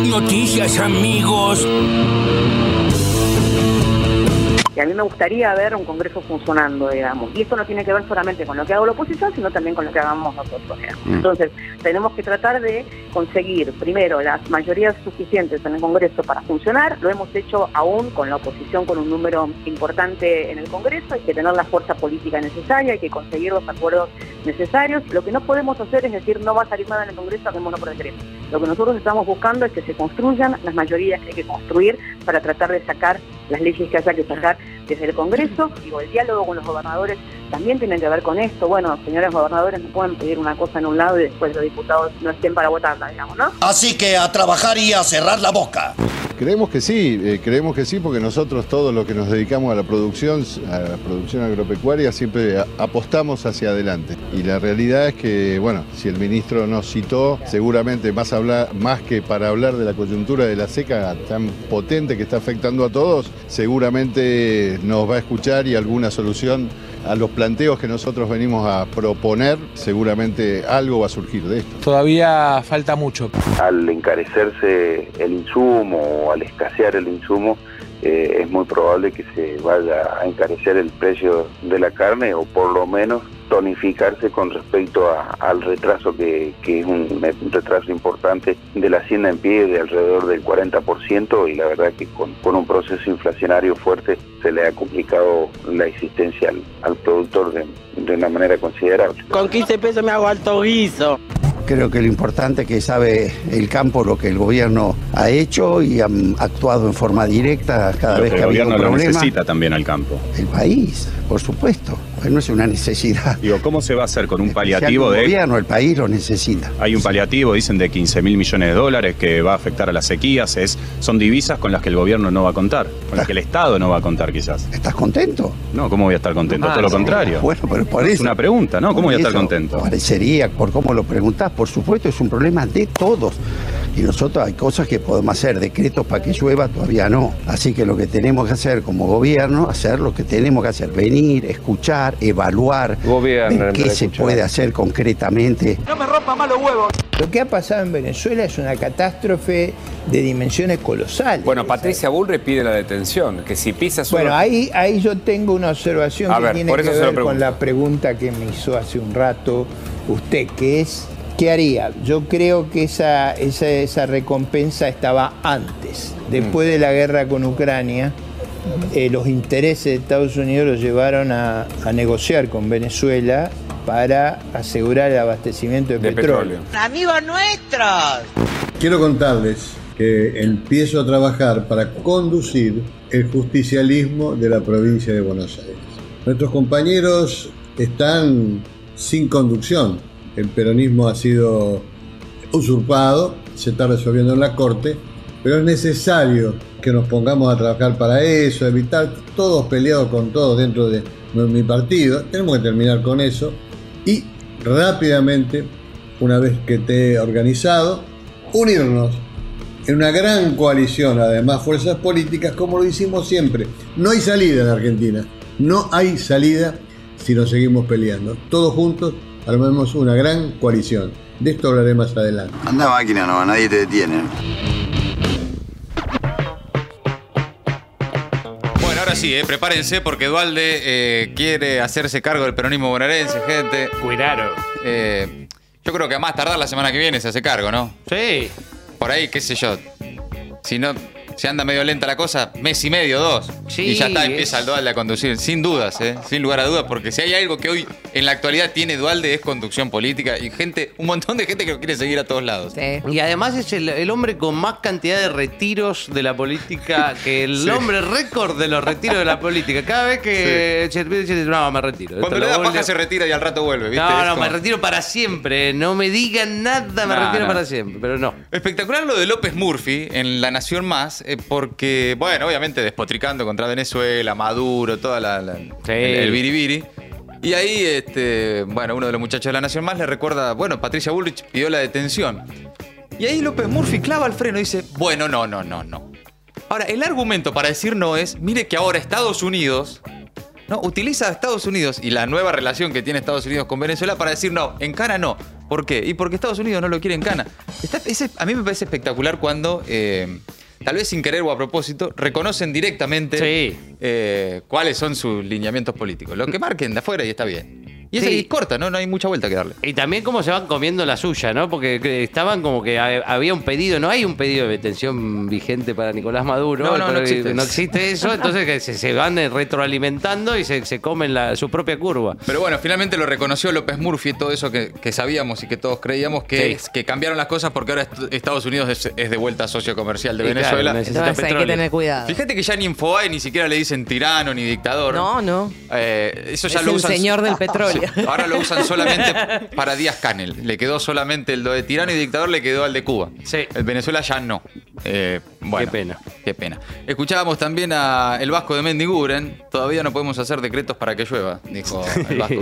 noticias, amigos. A mí me gustaría ver un Congreso funcionando, digamos. Y esto no tiene que ver solamente con lo que haga la oposición, sino también con lo que hagamos nosotros. Mm. Entonces, tenemos que tratar de conseguir, primero, las mayorías suficientes en el Congreso para funcionar. Lo hemos hecho aún con la oposición con un número importante en el Congreso. Hay que tener la fuerza política necesaria, hay que conseguir los acuerdos necesarios. Lo que no podemos hacer es decir, no va a salir nada en el Congreso, hagámoslo por decreto. Lo que nosotros estamos buscando es que se construyan las mayorías que hay que construir para tratar de sacar las leyes que haya que sacar desde el Congreso. Digo, el diálogo con los gobernadores también tiene que ver con esto. Bueno, señores gobernadores, no pueden pedir una cosa en un lado y después los diputados no estén para votarla, digamos, ¿no? Así que a trabajar y a cerrar la boca. Creemos que sí, eh, creemos que sí, porque nosotros todos los que nos dedicamos a la producción, a la producción agropecuaria, siempre apostamos hacia adelante. Y la realidad es que, bueno, si el ministro nos citó, seguramente más, hablar, más que para hablar de la coyuntura de la seca tan potente que está afectando a todos, seguramente nos va a escuchar y alguna solución a los planteos que nosotros venimos a proponer, seguramente algo va a surgir de esto. Todavía falta mucho. al encarecerse el insumo o al escasear el insumo, eh, es muy probable que se vaya a encarecer el precio de la carne o por lo menos tonificarse con respecto a- al retraso que, que es un, un retraso importante de la hacienda en pie de alrededor del 40% y la verdad que con, con un proceso inflacionario fuerte se le ha complicado la existencia al, al productor de, de una manera considerable. Con 15 pesos me hago alto guiso. Creo que lo importante es que sabe el campo lo que el gobierno ha hecho y han actuado en forma directa cada Lo vez que que el ha habido gobierno un lo problema. necesita también al campo. El país, por supuesto. No es una necesidad. Digo, ¿cómo se va a hacer con un paliativo de... gobierno, el país lo necesita. Hay un paliativo, dicen, de 15 mil millones de dólares que va a afectar a las sequías. Es, son divisas con las que el gobierno no va a contar, con las que el Estado no va a contar quizás. ¿Estás contento? No, ¿cómo voy a estar contento? Ah, Todo lo contrario. Bueno, pero por Es una pregunta, ¿no? ¿Cómo voy a estar contento? Parecería, por cómo lo preguntás, por supuesto, es un problema de todos. Y nosotros hay cosas que podemos hacer, decretos para que llueva, todavía no. Así que lo que tenemos que hacer como gobierno, hacer lo que tenemos que hacer, venir, escuchar, evaluar, Gobierno, ver qué se escuchar. puede hacer concretamente. No me rompa más los huevos. Lo que ha pasado en Venezuela es una catástrofe de dimensiones colosales. Bueno, Patricia Bullrich pide la detención, que si pisas Bueno, uno- ahí, ahí yo tengo una observación A que ver, tiene que ver con la pregunta que me hizo hace un rato usted, que es, ¿qué haría? Yo creo que esa, esa, esa recompensa estaba antes. Después Mm. de la guerra con Ucrania, eh, los intereses de Estados Unidos los llevaron a, a negociar con Venezuela para asegurar el abastecimiento de, de petróleo. petróleo. Amigos nuestros. Quiero contarles que empiezo a trabajar para conducir el justicialismo de la provincia de Buenos Aires. Nuestros compañeros están sin conducción. El peronismo ha sido usurpado, se está resolviendo en la Corte, pero es necesario que nos pongamos a trabajar para eso, evitar todos peleados con todos dentro de mi partido. Tenemos que terminar con eso y rápidamente, una vez que esté organizado, unirnos en una gran coalición, además fuerzas políticas, como lo hicimos siempre. No hay salida en Argentina, no hay salida si nos seguimos peleando. Todos juntos armemos una gran coalición. De esto hablaré más adelante. Anda máquina, no, nadie te detiene. Bueno, ahora sí, eh, prepárense porque Dualde eh, quiere hacerse cargo del peronismo bonaerense, gente. Cuidado. Eh, yo creo que a más tardar la semana que viene se hace cargo, ¿no? Sí. Por ahí, qué sé yo. Si no, si anda medio lenta la cosa, mes y medio, dos. Sí, y ya está, es- empieza el Dualde a conducir. Sin dudas, ¿eh? Sin lugar a dudas, porque si hay algo que hoy en la actualidad tiene Dualde es conducción política y gente, un montón de gente que lo quiere seguir a todos lados. Y además es el, el hombre con más cantidad de retiros de la política que el Sí. hombre récord de los retiros de la política. Cada vez que Chervier dice, no, me retiro. Cuando le da se retira y al rato vuelve, ¿viste? No, Es no, como- me retiro para siempre. No me digan nada, me retiro para siempre. Pero no. Espectacular lo de López Murphy en La Nación Más, eh, porque, bueno, obviamente despotricando contra Venezuela, Maduro, toda la, la- el, el biribiri. Y ahí, este, bueno, uno de los muchachos de La Nación Más le recuerda, bueno, Patricia Bullrich pidió la detención. Y ahí López Murphy clava el freno y dice, bueno, no, no, no, no. Ahora, el argumento para decir no es, mire que ahora Estados Unidos, ¿no? Utiliza a Estados Unidos y la nueva relación que tiene Estados Unidos con Venezuela para decir no, en cara no. ¿Por qué? Y porque Estados Unidos no lo quiere en Cana. Está- ese- a mí me parece espectacular cuando, eh, tal vez sin querer o a propósito, reconocen directamente eh, cuáles son sus lineamientos políticos. Lo que marquen de afuera y está bien. Y es Sí. ahí corta, ¿no? No hay mucha vuelta que darle. Y también cómo se van comiendo la suya, ¿no? Porque que estaban como que ha- había un pedido, no hay un pedido de detención vigente para Nicolás Maduro. No, no, no existe. No existe eso, entonces que se, se van eh, retroalimentando y se, se comen la- su propia curva. Pero bueno, finalmente lo reconoció López Murphy, todo eso que, que sabíamos y que todos creíamos que, Sí. es- que cambiaron las cosas porque ahora est- Estados Unidos es, es de vuelta socio comercial de Y claro, Venezuela. necesita Entonces hay que tener cuidado. Fíjate que ya ni Infobae ni siquiera le dicen tirano ni dictador. No, no. Eh, eso ya Es lo el usan. señor del petróleo. Ahora lo usan solamente para Díaz Canel. Le quedó solamente el de tirano y dictador, le quedó al de Cuba. Sí. El Venezuela ya no. Eh, bueno, Qué pena. Qué pena. Escuchábamos también a el Vasco de Mendiguren. Todavía no podemos hacer decretos para que llueva, dijo el Vasco.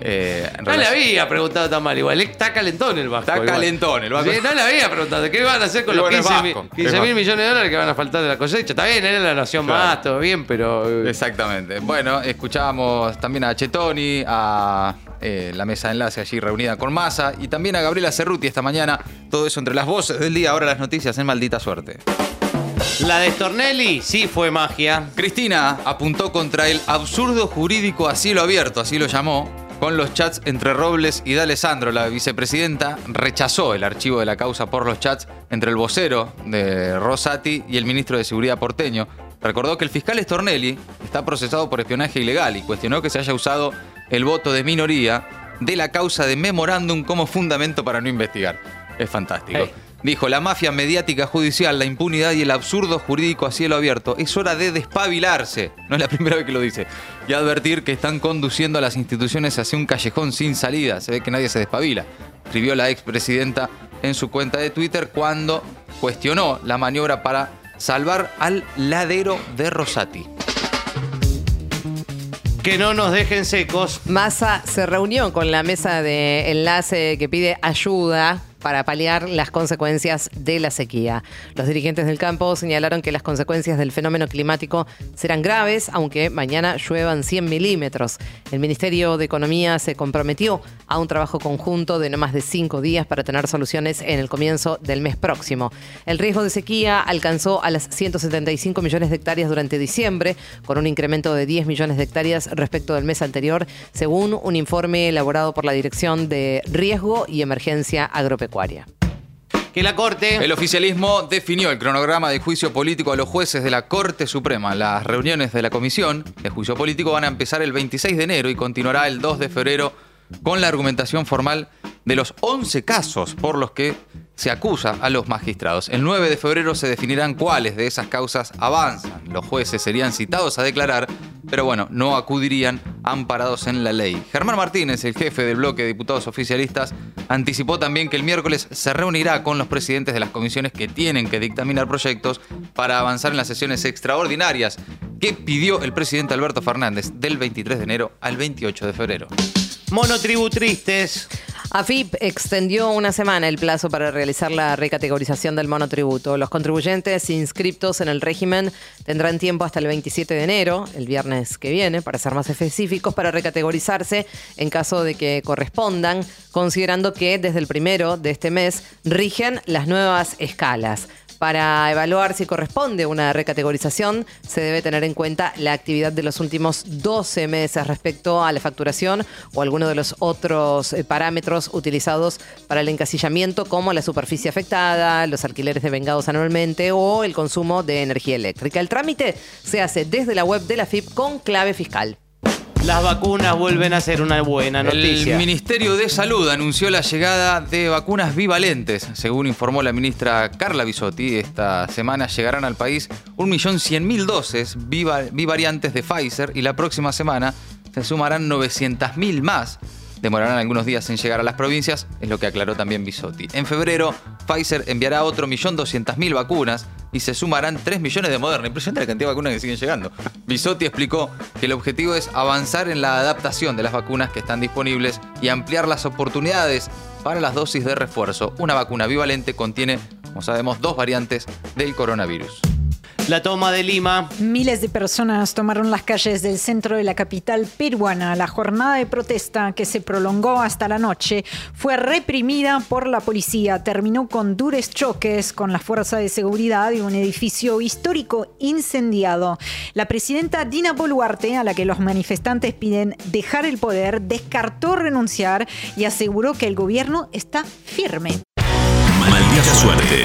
Eh, No le había preguntado tan mal, igual. Está calentón el Vasco. Está igual. calentón el Vasco. Sí, no le había preguntado. ¿Qué van a hacer con los bueno, es 15, mil- Vasco, 15 es mil Vasco. millones de dólares que van a faltar de la cosecha? Está bien, era la nación Claro. más, todo bien, pero. eh, Exactamente. Bueno, escuchábamos también a Chetoni, a eh, la mesa de enlace allí reunida con Massa y también a Gabriela Cerruti esta mañana. Todo eso entre las voces del día. Ahora las noticias en maldita suerte. La de Stornelli sí fue magia. Cristina apuntó contra el absurdo jurídico a cielo abierto, así lo llamó, con los chats entre Robles y D'Alessandro. La vicepresidenta rechazó el archivo de la causa por los chats entre el vocero de Rosati y el ministro de Seguridad porteño. Recordó que el fiscal Stornelli está procesado por espionaje ilegal y cuestionó que se haya usado el voto de minoría de la causa de memorándum como fundamento para no investigar. Es fantástico. Hey. Dijo, la mafia mediática judicial, la impunidad y el absurdo jurídico a cielo abierto. Es hora de despabilarse. No es la primera vez que lo dice. Y advertir que están conduciendo a las instituciones hacia un callejón sin salida. Se ve que nadie se despabila. Escribió la expresidenta en su cuenta de Twitter cuando cuestionó la maniobra para salvar al ladero de Rosati. Que no nos dejen secos. Massa se reunió con la mesa de enlace que pide ayuda para paliar las consecuencias de la sequía. Los dirigentes del campo señalaron que las consecuencias del fenómeno climático serán graves, aunque mañana lluevan 100 milímetros. El Ministerio de Economía se comprometió a un trabajo conjunto de no más de cinco días para tener soluciones en el comienzo del mes próximo. El riesgo de sequía alcanzó a las 175 millones de hectáreas durante diciembre, con un incremento de 10 millones de hectáreas respecto del mes anterior, según un informe elaborado por la Dirección de Riesgo y Emergencia Agropecuaria. Que la Corte. El oficialismo definió el cronograma de juicio político a los jueces de la Corte Suprema. Las reuniones de la comisión de juicio político van a empezar el 26 de enero y continuará el 2 de febrero con la argumentación formal de los 11 casos por los que se acusa a los magistrados. El 9 de febrero se definirán cuáles de esas causas avanzan. Los jueces serían citados a declarar, pero bueno, no acudirían amparados en la ley. Germán Martínez, el jefe del bloque de diputados oficialistas, anticipó también que el miércoles se reunirá con los presidentes de las comisiones que tienen que dictaminar proyectos para avanzar en las sesiones extraordinarias que pidió el presidente Alberto Fernández del 23 de enero al 28 de febrero. Monotributristes. AFIP extendió una semana el plazo para realizar la recategorización del monotributo. Los contribuyentes inscriptos en el régimen tendrán tiempo hasta el 27 de enero, el viernes que viene, para ser más específicos, para recategorizarse en caso de que correspondan, considerando que desde el primero de este mes rigen las nuevas escalas. Para evaluar si corresponde una recategorización, se debe tener en cuenta la actividad de los últimos 12 meses respecto a la facturación o alguno de los otros eh, parámetros utilizados para el encasillamiento, como la superficie afectada, los alquileres devengados anualmente o el consumo de energía eléctrica. El trámite se hace desde la web de la FIP con clave fiscal. Las vacunas vuelven a ser una buena noticia. El Ministerio de Salud anunció la llegada de vacunas bivalentes. Según informó la ministra Carla Bisotti, esta semana llegarán al país 1.100.000 dosis biva- bivariantes de Pfizer y la próxima semana se sumarán 900.000 más. Demorarán algunos días en llegar a las provincias, es lo que aclaró también Bisotti. En febrero, Pfizer enviará otro 1.200.000 vacunas y se sumarán 3 millones de Moderna. Impresionante la cantidad de vacunas que siguen llegando. Bisotti explicó que el objetivo es avanzar en la adaptación de las vacunas que están disponibles y ampliar las oportunidades para las dosis de refuerzo. Una vacuna bivalente contiene, como sabemos, dos variantes del coronavirus. La toma de Lima. Miles de personas tomaron las calles del centro de la capital peruana. La jornada de protesta, que se prolongó hasta la noche, fue reprimida por la policía. Terminó con duros choques con la fuerza de seguridad y un edificio histórico incendiado. La presidenta Dina Boluarte, a la que los manifestantes piden dejar el poder, descartó renunciar y aseguró que el gobierno está firme. Maldita suerte.